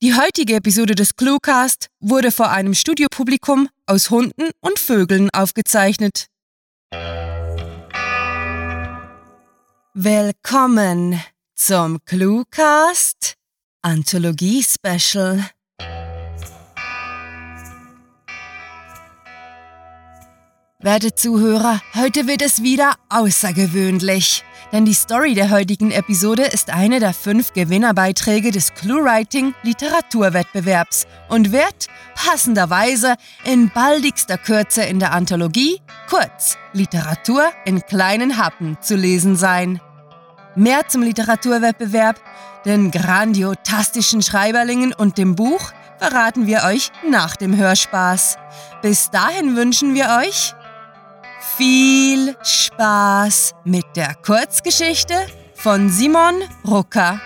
Die heutige Episode des Cluecast wurde vor einem Studiopublikum aus Hunden und Vögeln aufgezeichnet. Willkommen zum Cluecast Anthologie Special. Werte Zuhörer, heute wird es wieder außergewöhnlich. Denn die Story der heutigen Episode ist eine der fünf Gewinnerbeiträge des ClueWriting Literaturwettbewerbs und wird passenderweise in baldigster Kürze in der Anthologie, kurz Literatur in kleinen Happen, zu lesen sein. Mehr zum Literaturwettbewerb, den grandiotastischen Schreiberlingen und dem Buch verraten wir euch nach dem Hörspaß. Bis dahin wünschen wir euch viel Spaß mit der Kurzgeschichte von Simon Rucker.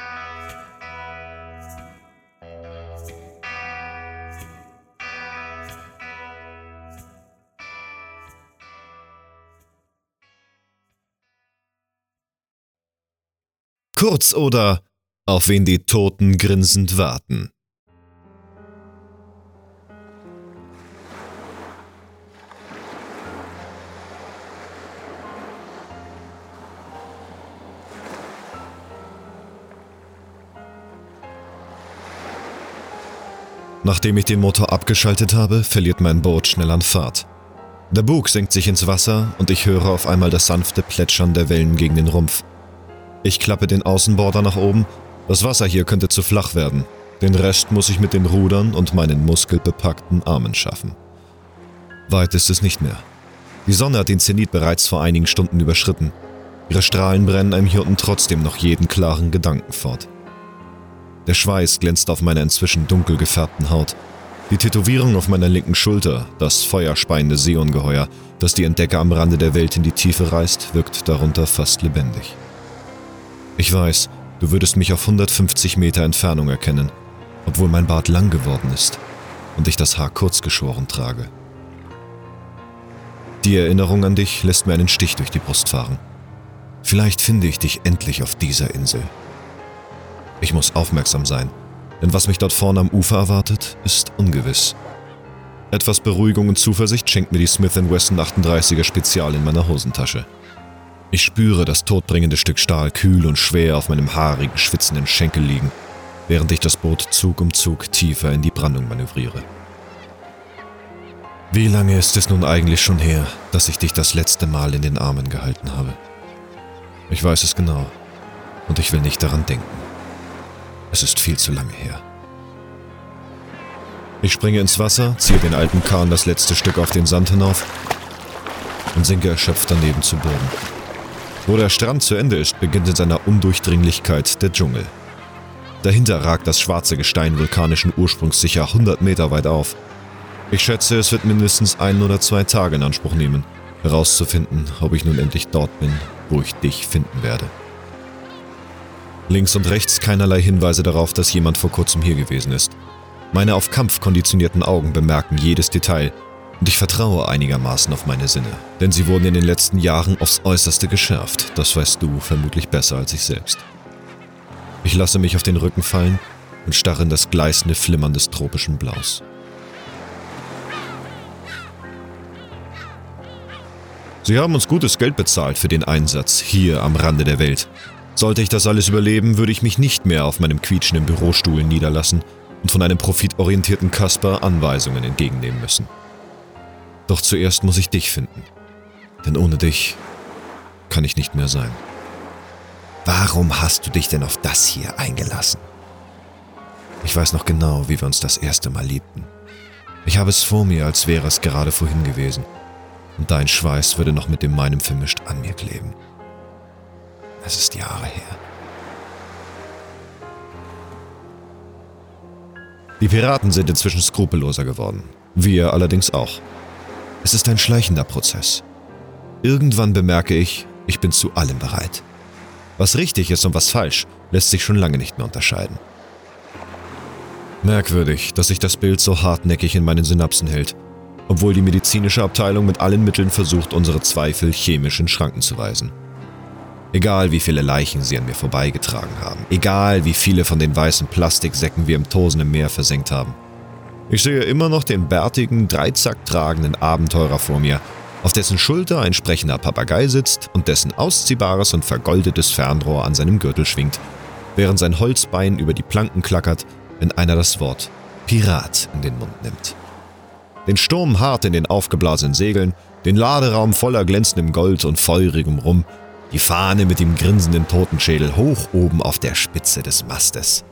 Kurz oder auf wen die Toten grinsend warten. Nachdem ich den Motor abgeschaltet habe, verliert mein Boot schnell an Fahrt. Der Bug senkt sich ins Wasser und ich höre auf einmal das sanfte Plätschern der Wellen gegen den Rumpf. Ich klappe den Außenborder nach oben. Das Wasser hier könnte zu flach werden. Den Rest muss ich mit den Rudern und meinen muskelbepackten Armen schaffen. Weit ist es nicht mehr. Die Sonne hat den Zenit bereits vor einigen Stunden überschritten. Ihre Strahlen brennen einem Hirten trotzdem noch jeden klaren Gedanken fort. Der Schweiß glänzt auf meiner inzwischen dunkel gefärbten Haut. Die Tätowierung auf meiner linken Schulter, das feuerspeiende Seeungeheuer, das die Entdecker am Rande der Welt in die Tiefe reißt, wirkt darunter fast lebendig. Ich weiß, du würdest mich auf 150 Meter Entfernung erkennen, obwohl mein Bart lang geworden ist und ich das Haar kurz geschoren trage. Die Erinnerung an dich lässt mir einen Stich durch die Brust fahren. Vielleicht finde ich dich endlich auf dieser Insel. Ich muss aufmerksam sein, denn was mich dort vorne am Ufer erwartet, ist ungewiss. Etwas Beruhigung und Zuversicht schenkt mir die Smith Wesson 38er Spezial in meiner Hosentasche. Ich spüre das todbringende Stück Stahl kühl und schwer auf meinem haarigen, schwitzenden Schenkel liegen, während ich das Boot Zug um Zug tiefer in die Brandung manövriere. Wie lange ist es nun eigentlich schon her, dass ich dich das letzte Mal in den Armen gehalten habe? Ich weiß es genau und ich will nicht daran denken. Es ist viel zu lange her. Ich springe ins Wasser, ziehe den alten Kahn das letzte Stück auf den Sand hinauf und sinke erschöpft daneben zu Boden. Wo der Strand zu Ende ist, beginnt in seiner Undurchdringlichkeit der Dschungel. Dahinter ragt das schwarze Gestein vulkanischen Ursprungs sicher 100 Meter weit auf. Ich schätze, es wird mindestens ein oder zwei Tage in Anspruch nehmen, herauszufinden, ob ich nun endlich dort bin, wo ich dich finden werde. Links und rechts keinerlei Hinweise darauf, dass jemand vor kurzem hier gewesen ist. Meine auf Kampf konditionierten Augen bemerken jedes Detail und ich vertraue einigermaßen auf meine Sinne, denn sie wurden in den letzten Jahren aufs äußerste geschärft. Das weißt du vermutlich besser als ich selbst. Ich lasse mich auf den Rücken fallen und starre in das gleißende Flimmern des tropischen Blaus. Sie haben uns gutes Geld bezahlt für den Einsatz hier am Rande der Welt, sollte ich das alles überleben, würde ich mich nicht mehr auf meinem quietschenden Bürostuhl niederlassen und von einem profitorientierten Kasper Anweisungen entgegennehmen müssen. Doch zuerst muss ich dich finden. Denn ohne dich kann ich nicht mehr sein. Warum hast du dich denn auf das hier eingelassen? Ich weiß noch genau, wie wir uns das erste Mal liebten. Ich habe es vor mir, als wäre es gerade vorhin gewesen. Und dein Schweiß würde noch mit dem meinem vermischt an mir kleben. Es ist Jahre her. Die Piraten sind inzwischen skrupelloser geworden. Wir allerdings auch. Es ist ein schleichender Prozess. Irgendwann bemerke ich, ich bin zu allem bereit. Was richtig ist und was falsch, lässt sich schon lange nicht mehr unterscheiden. Merkwürdig, dass sich das Bild so hartnäckig in meinen Synapsen hält, obwohl die medizinische Abteilung mit allen Mitteln versucht, unsere Zweifel chemisch in Schranken zu weisen. Egal wie viele Leichen sie an mir vorbeigetragen haben, egal wie viele von den weißen Plastiksäcken wir im tosenden Meer versenkt haben. Ich sehe immer noch den bärtigen, Dreizack tragenden Abenteurer vor mir, auf dessen Schulter ein sprechender Papagei sitzt und dessen ausziehbares und vergoldetes Fernrohr an seinem Gürtel schwingt, während sein Holzbein über die Planken klackert, wenn einer das Wort Pirat in den Mund nimmt. Den Sturm hart in den aufgeblasenen Segeln, den Laderaum voller glänzendem Gold und feurigem Rum, die Fahne mit dem grinsenden Totenschädel hoch oben auf der Spitze des Mastes.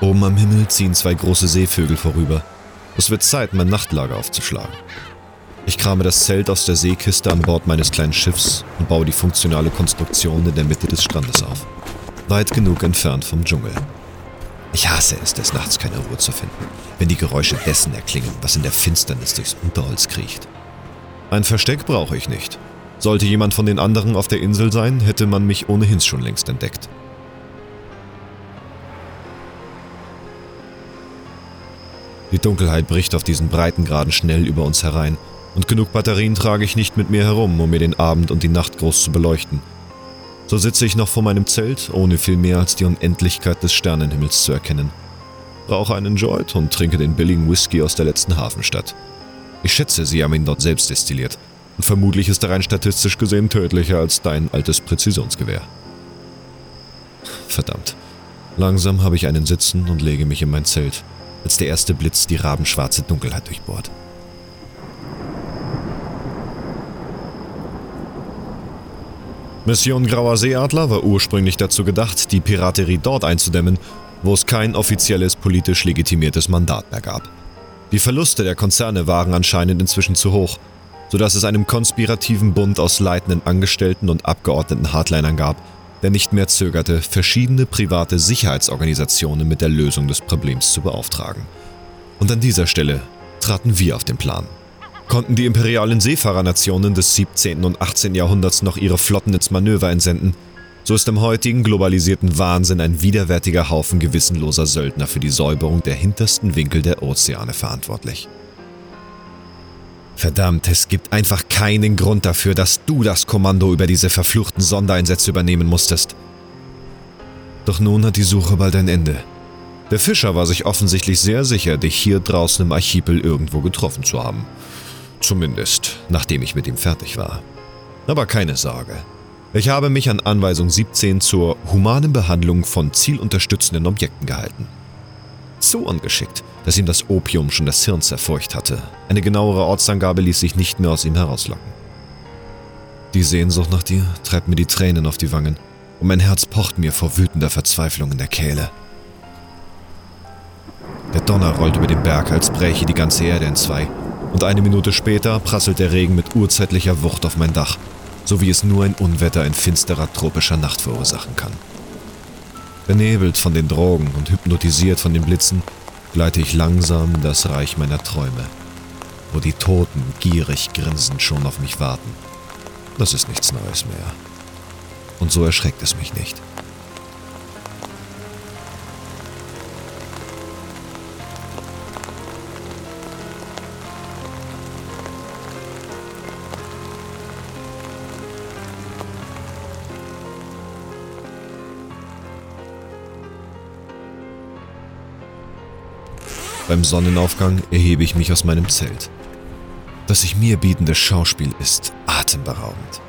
Oben am Himmel ziehen zwei große Seevögel vorüber. Es wird Zeit, mein Nachtlager aufzuschlagen. Ich krame das Zelt aus der Seekiste an Bord meines kleinen Schiffs und baue die funktionale Konstruktion in der Mitte des Strandes auf. Weit genug entfernt vom Dschungel. Ich hasse es, des Nachts keine Ruhe zu finden, wenn die Geräusche dessen erklingen, was in der Finsternis durchs Unterholz kriecht. Ein Versteck brauche ich nicht. Sollte jemand von den anderen auf der Insel sein, hätte man mich ohnehin schon längst entdeckt. Die Dunkelheit bricht auf diesen Breitengraden schnell über uns herein, und genug Batterien trage ich nicht mit mir herum, um mir den Abend und die Nacht groß zu beleuchten. So sitze ich noch vor meinem Zelt, ohne viel mehr als die Unendlichkeit des Sternenhimmels zu erkennen. Rauche einen Joint und trinke den billigen Whisky aus der letzten Hafenstadt. Ich schätze, sie haben ihn dort selbst destilliert. Und vermutlich ist er rein statistisch gesehen tödlicher als dein altes Präzisionsgewehr. Verdammt. Langsam habe ich einen Sitzen und lege mich in mein Zelt, als der erste Blitz die rabenschwarze Dunkelheit durchbohrt. Mission Grauer Seeadler war ursprünglich dazu gedacht, die Piraterie dort einzudämmen, wo es kein offizielles politisch legitimiertes Mandat mehr gab. Die Verluste der Konzerne waren anscheinend inzwischen zu hoch, sodass es einem konspirativen Bund aus leitenden Angestellten und abgeordneten Hardlinern gab, der nicht mehr zögerte, verschiedene private Sicherheitsorganisationen mit der Lösung des Problems zu beauftragen. Und an dieser Stelle traten wir auf den Plan. Konnten die imperialen Seefahrernationen des 17. und 18. Jahrhunderts noch ihre Flotten ins Manöver entsenden, so ist im heutigen globalisierten Wahnsinn ein widerwärtiger Haufen gewissenloser Söldner für die Säuberung der hintersten Winkel der Ozeane verantwortlich. Verdammt, es gibt einfach keinen Grund dafür, dass du das Kommando über diese verfluchten Sondereinsätze übernehmen musstest. Doch nun hat die Suche bald ein Ende. Der Fischer war sich offensichtlich sehr sicher, dich hier draußen im Archipel irgendwo getroffen zu haben. Zumindest, nachdem ich mit ihm fertig war. Aber keine Sorge. Ich habe mich an Anweisung 17 zur humanen Behandlung von zielunterstützenden Objekten gehalten. So ungeschickt, dass ihm das Opium schon das Hirn zerfurcht hatte. Eine genauere Ortsangabe ließ sich nicht mehr aus ihm herauslocken. Die Sehnsucht nach dir treibt mir die Tränen auf die Wangen und mein Herz pocht mir vor wütender Verzweiflung in der Kehle. Der Donner rollt über den Berg, als bräche die ganze Erde in zwei und eine Minute später prasselt der Regen mit urzeitlicher Wucht auf mein Dach, so wie es nur ein Unwetter in finsterer tropischer Nacht verursachen kann. Benebelt von den Drogen und hypnotisiert von den Blitzen, gleite ich langsam das Reich meiner Träume, wo die Toten gierig grinsend schon auf mich warten. Das ist nichts Neues mehr. Und so erschreckt es mich nicht. Beim Sonnenaufgang erhebe ich mich aus meinem Zelt. Das sich mir bietende Schauspiel ist atemberaubend.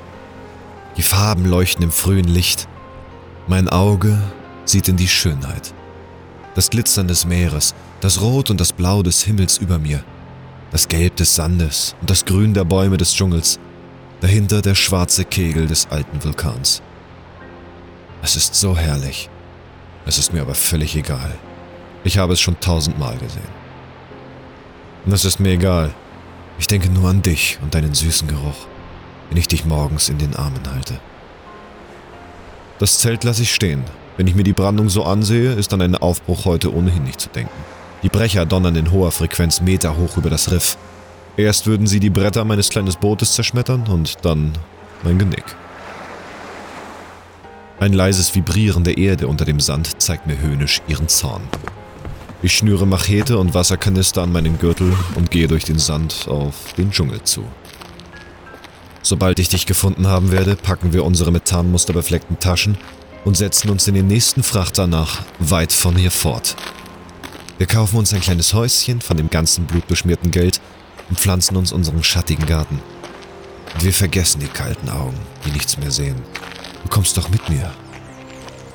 Die Farben leuchten im frühen Licht. Mein Auge sieht in die Schönheit. Das Glitzern des Meeres, das Rot und das Blau des Himmels über mir, das Gelb des Sandes und das Grün der Bäume des Dschungels, dahinter der schwarze Kegel des alten Vulkans. Es ist so herrlich. Es ist mir aber völlig egal. Ich habe es schon tausendmal gesehen. Und es ist mir egal. Ich denke nur an dich und deinen süßen Geruch, wenn ich dich morgens in den Armen halte. Das Zelt lasse ich stehen. Wenn ich mir die Brandung so ansehe, ist an einen Aufbruch heute ohnehin nicht zu denken. Die Brecher donnern in hoher Frequenz meterhoch über das Riff. Erst würden sie die Bretter meines kleinen Bootes zerschmettern und dann mein Genick. Ein leises Vibrieren der Erde unter dem Sand zeigt mir höhnisch ihren Zorn. Ich schnüre Machete und Wasserkanister an meinen Gürtel und gehe durch den Sand auf den Dschungel zu. Sobald ich dich gefunden haben werde, packen wir unsere mit Tarnmuster befleckten Taschen und setzen uns in den nächsten Frachter nach, weit von hier fort. Wir kaufen uns ein kleines Häuschen von dem ganzen blutbeschmierten Geld und pflanzen uns unseren schattigen Garten. Und wir vergessen die kalten Augen, die nichts mehr sehen. Du kommst doch mit mir.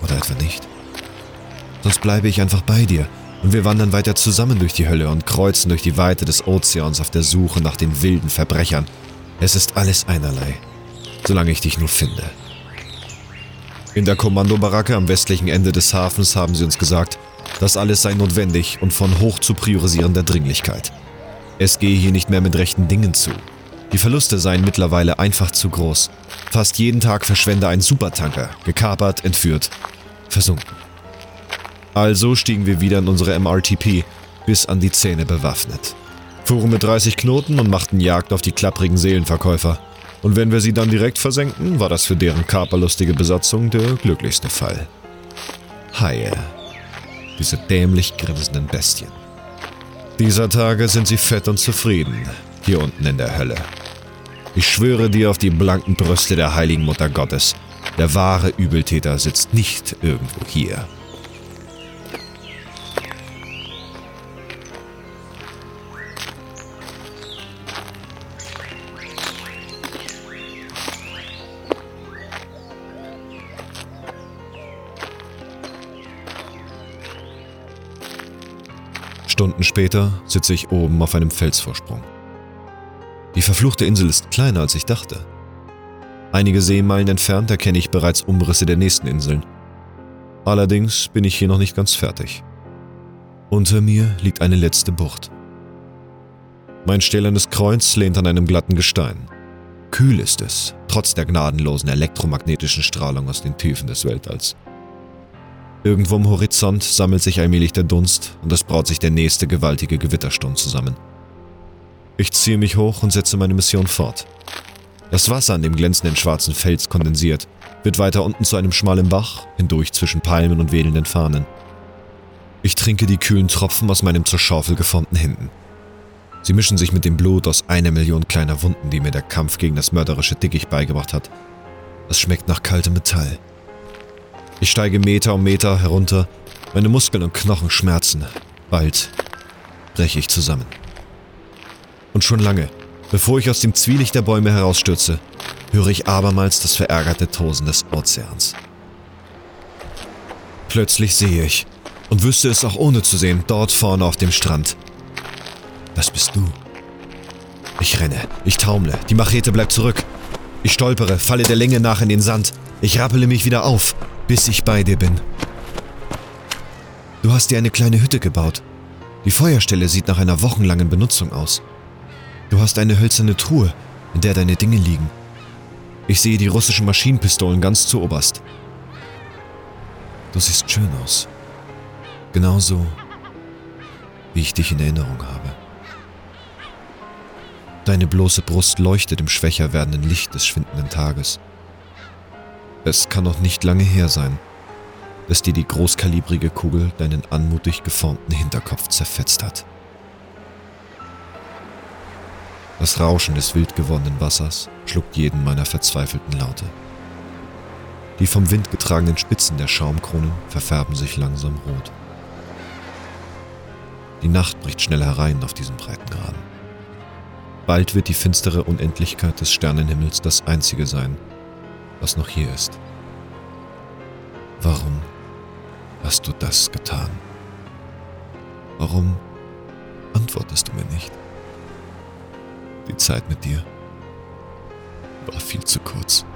Oder etwa nicht? Sonst bleibe ich einfach bei dir und wir wandern weiter zusammen durch die Hölle und kreuzen durch die Weite des Ozeans auf der Suche nach den wilden Verbrechern. Es ist alles einerlei, solange ich dich nur finde. In der Kommandobaracke am westlichen Ende des Hafens haben sie uns gesagt, das alles sei notwendig und von hoch zu priorisierender Dringlichkeit. Es gehe hier nicht mehr mit rechten Dingen zu. Die Verluste seien mittlerweile einfach zu groß. Fast jeden Tag verschwende ein Supertanker, gekapert, entführt, versunken. Also stiegen wir wieder in unsere MRTP, bis an die Zähne bewaffnet. Fuhren mit 30 Knoten und machten Jagd auf die klapprigen Seelenverkäufer. Und wenn wir sie dann direkt versenkten, war das für deren kaperlustige Besatzung der glücklichste Fall. Haie. Diese dämlich grinsenden Bestien. Dieser Tage sind sie fett und zufrieden, hier unten in der Hölle. Ich schwöre dir auf die blanken Brüste der heiligen Mutter Gottes, der wahre Übeltäter sitzt nicht irgendwo hier. Stunden später sitze ich oben auf einem Felsvorsprung. Die verfluchte Insel ist kleiner, als ich dachte. Einige Seemeilen entfernt erkenne ich bereits Umrisse der nächsten Inseln. Allerdings bin ich hier noch nicht ganz fertig. Unter mir liegt eine letzte Bucht. Mein stählernes Kreuz lehnt an einem glatten Gestein. Kühl ist es, trotz der gnadenlosen elektromagnetischen Strahlung aus den Tiefen des Weltalls. Irgendwo am Horizont sammelt sich allmählich der Dunst und es braut sich der nächste gewaltige Gewittersturm zusammen. Ich ziehe mich hoch und setze meine Mission fort. Das Wasser an dem glänzenden schwarzen Fels kondensiert, wird weiter unten zu einem schmalen Bach, hindurch zwischen Palmen und wedelnden Fahnen. Ich trinke die kühlen Tropfen aus meinem zur Schaufel geformten Händen. Sie mischen sich mit dem Blut aus einer Million kleiner Wunden, die mir der Kampf gegen das mörderische Dickicht beigebracht hat. Es schmeckt nach kaltem Metall. Ich steige Meter um Meter herunter, meine Muskeln und Knochen schmerzen. Bald breche ich zusammen. Und schon lange, bevor ich aus dem Zwielicht der Bäume herausstürze, höre ich abermals das verärgerte Tosen des Ozeans. Plötzlich sehe ich, und wüsste es auch ohne zu sehen, dort vorne auf dem Strand. Das bist du. Ich renne, ich taumle, die Machete bleibt zurück. Ich stolpere, falle der Länge nach in den Sand. Ich rappele mich wieder auf bis ich bei dir bin. Du hast dir eine kleine Hütte gebaut. Die Feuerstelle sieht nach einer wochenlangen Benutzung aus. Du hast eine hölzerne Truhe, in der deine Dinge liegen. Ich sehe die russischen Maschinenpistolen ganz zu oberst. Du siehst schön aus. Genauso, wie ich dich in Erinnerung habe. Deine bloße Brust leuchtet im schwächer werdenden Licht des schwindenden Tages. Es kann noch nicht lange her sein, dass dir die großkalibrige Kugel deinen anmutig geformten Hinterkopf zerfetzt hat. Das Rauschen des wild gewordenen Wassers schluckt jeden meiner verzweifelten Laute. Die vom Wind getragenen Spitzen der Schaumkronen verfärben sich langsam rot. Die Nacht bricht schnell herein auf diesem Breitengraden. Bald wird die finstere Unendlichkeit des Sternenhimmels das einzige sein, was noch hier ist. Warum hast du das getan? Warum antwortest du mir nicht? Die Zeit mit dir war viel zu kurz.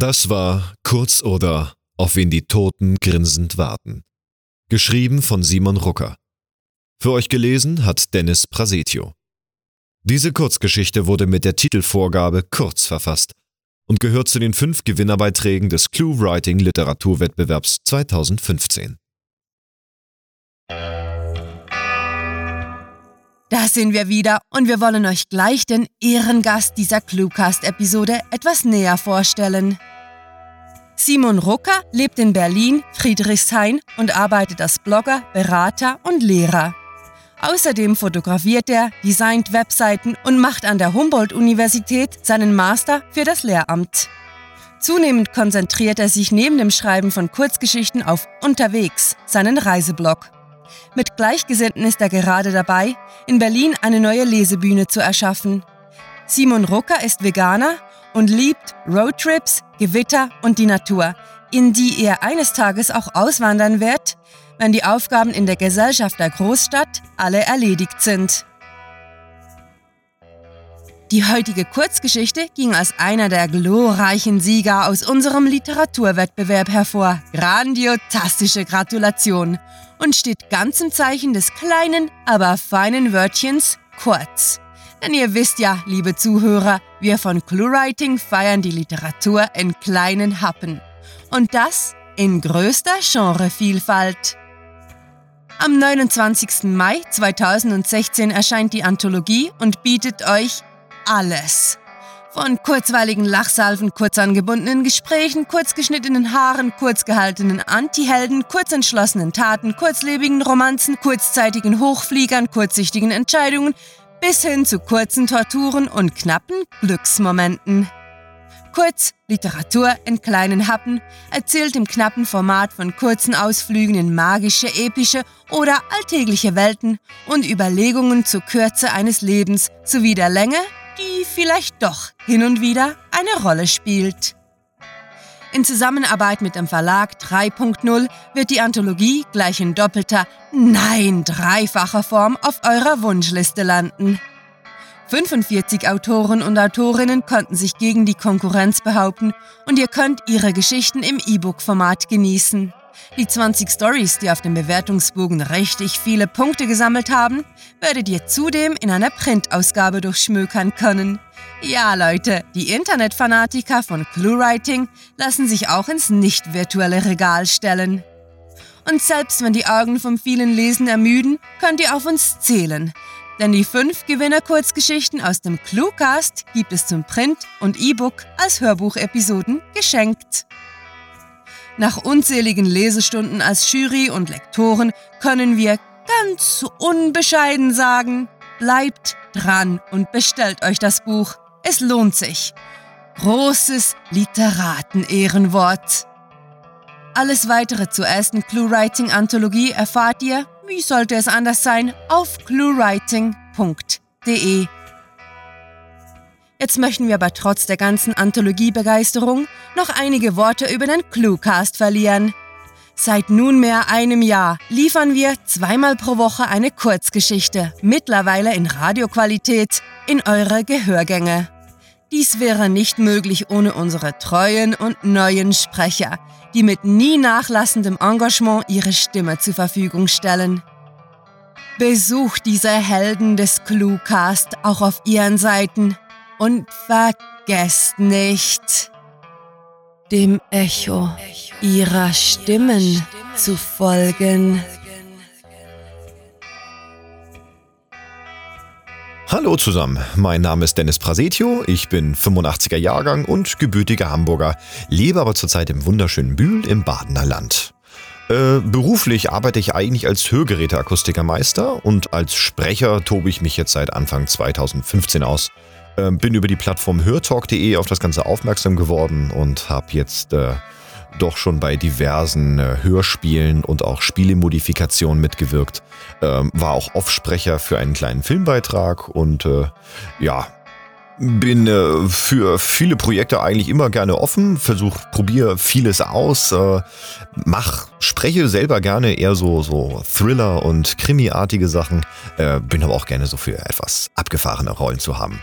Das war Kurz oder Auf wen die Toten grinsend warten. Geschrieben von Simon Rucker. Für euch gelesen hat Dennis Prasetio. Diese Kurzgeschichte wurde mit der Titelvorgabe Kurz verfasst und gehört zu den fünf Gewinnerbeiträgen des Clue Writing Literaturwettbewerbs 2015. Da sind wir wieder und wir wollen euch gleich den Ehrengast dieser Cluecast-Episode etwas näher vorstellen. Simon Rucker lebt in Berlin, Friedrichshain und arbeitet als Blogger, Berater und Lehrer. Außerdem fotografiert er, designt Webseiten und macht an der Humboldt-Universität seinen Master für das Lehramt. Zunehmend konzentriert er sich neben dem Schreiben von Kurzgeschichten auf Unterwegs, seinen Reiseblog. Mit Gleichgesinnten ist er gerade dabei, in Berlin eine neue Lesebühne zu erschaffen. Simon Rucker ist Veganer und liebt Roadtrips, Gewitter und die Natur, in die er eines Tages auch auswandern wird, wenn die Aufgaben in der Gesellschaft der Großstadt alle erledigt sind. Die heutige Kurzgeschichte ging als einer der glorreichen Sieger aus unserem Literaturwettbewerb hervor. Grandiotastische Gratulation und steht ganz im Zeichen des kleinen, aber feinen Wörtchens kurz. Denn ihr wisst ja, liebe Zuhörer, wir von ClueWriting feiern die Literatur in kleinen Happen. Und das in größter Genrevielfalt. Am 29. Mai 2016 erscheint die Anthologie und bietet euch alles. Von kurzweiligen Lachsalven, kurz angebundenen Gesprächen, kurzgeschnittenen Haaren, kurzgehaltenen Antihelden, kurzentschlossenen Taten, kurzlebigen Romanzen, kurzzeitigen Hochfliegern, kurzsichtigen Entscheidungen bis hin zu kurzen Torturen und knappen Glücksmomenten. Kurz, Literatur in kleinen Happen, erzählt im knappen Format von kurzen Ausflügen in magische, epische oder alltägliche Welten und Überlegungen zur Kürze eines Lebens sowie der Länge die vielleicht doch hin und wieder eine Rolle spielt. In Zusammenarbeit mit dem Verlag 3.0 wird die Anthologie gleich in doppelter, nein, dreifacher Form auf eurer Wunschliste landen. 45 Autoren und Autorinnen konnten sich gegen die Konkurrenz behaupten und ihr könnt ihre Geschichten im E-Book-Format genießen. Die 20 Stories, die auf dem Bewertungsbogen richtig viele Punkte gesammelt haben, werdet ihr zudem in einer Printausgabe durchschmökern können. Ja, Leute, die Internetfanatiker von ClueWriting lassen sich auch ins nicht virtuelle Regal stellen. Und selbst wenn die Augen vom vielen Lesen ermüden, könnt ihr auf uns zählen. Denn die fünf Gewinner-Kurzgeschichten aus dem Cluecast gibt es zum Print und E-Book als Hörbuchepisoden geschenkt. Nach unzähligen Lesestunden als Jury und Lektoren können wir ganz unbescheiden sagen, bleibt dran und bestellt euch das Buch. Es lohnt sich. Großes Literaten-Ehrenwort. Alles weitere zur ersten ClueWriting-Anthologie erfahrt ihr, wie sollte es anders sein, auf cluewriting.de. Jetzt möchten wir aber trotz der ganzen Anthologiebegeisterung noch einige Worte über den Cluecast verlieren. Seit nunmehr einem Jahr liefern wir zweimal pro Woche eine Kurzgeschichte, mittlerweile in Radioqualität, in eure Gehörgänge. Dies wäre nicht möglich ohne unsere treuen und neuen Sprecher, die mit nie nachlassendem Engagement ihre Stimme zur Verfügung stellen. Besucht diese Helden des Cluecast auch auf ihren Seiten und vergesst nicht, dem Echo ihrer Stimmen zu folgen. Hallo zusammen, mein Name ist Dennis Prasetio, ich bin 85er Jahrgang und gebürtiger Hamburger, lebe aber zurzeit im wunderschönen Bühl im Badener Land. Äh, beruflich arbeite ich eigentlich als Hörgeräteakustikermeister und als Sprecher tobe ich mich jetzt seit Anfang 2015 aus. Äh, bin über die Plattform hörtalk.de auf das Ganze aufmerksam geworden und habe jetzt äh, doch schon bei diversen äh, Hörspielen und auch Spielemodifikationen mitgewirkt. Ähm, war auch Offsprecher für einen kleinen Filmbeitrag und äh, ja, bin äh, für viele Projekte eigentlich immer gerne offen, versuche, probiere vieles aus, äh, mach, spreche selber gerne eher so, so Thriller und Krimi-artige Sachen, äh, bin aber auch gerne so für etwas abgefahrene Rollen zu haben.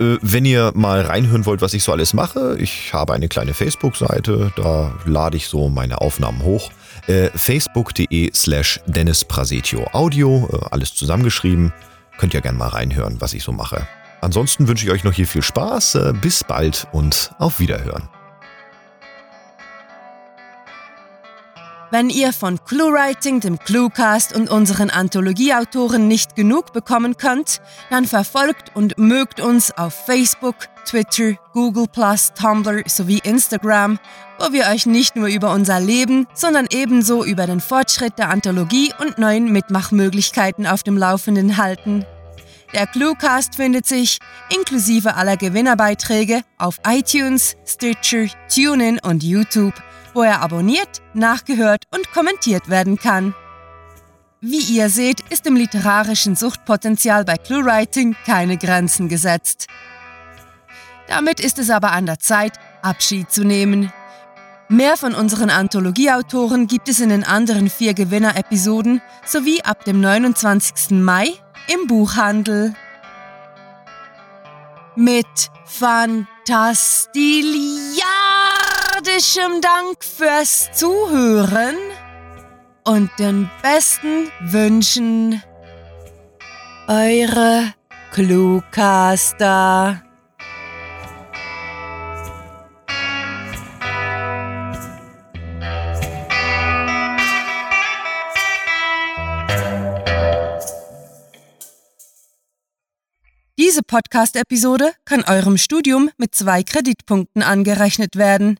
Äh, wenn ihr mal reinhören wollt, was ich so alles mache, ich habe eine kleine Facebook-Seite, da lade ich so meine Aufnahmen hoch. Äh, Facebook.de slash Dennis Prasetio Audio, äh, alles zusammengeschrieben. Könnt ihr gerne mal reinhören, was ich so mache. Ansonsten wünsche ich euch noch hier viel Spaß, bis bald und auf Wiederhören. Wenn ihr von ClueWriting, dem ClueCast und unseren Anthologieautoren nicht genug bekommen könnt, dann verfolgt und mögt uns auf Facebook, Twitter, Google+, Tumblr sowie Instagram, wo wir euch nicht nur über unser Leben, sondern ebenso über den Fortschritt der Anthologie und neuen Mitmachmöglichkeiten auf dem Laufenden halten. Der Cluecast findet sich, inklusive aller Gewinnerbeiträge, auf iTunes, Stitcher, TuneIn und YouTube – wo er abonniert, nachgehört und kommentiert werden kann. Wie ihr seht, ist dem literarischen Suchtpotenzial bei ClueWriting keine Grenzen gesetzt. Damit ist es aber an der Zeit, Abschied zu nehmen. Mehr von unseren Anthologieautoren gibt es in den anderen vier Gewinner-Episoden sowie ab dem 29. Mai im Buchhandel. Mit Fantastiliar! Herzlichem Dank fürs Zuhören und den besten Wünschen. Eure Cluecaster. Diese Podcast-Episode kann eurem Studium mit zwei Kreditpunkten angerechnet werden.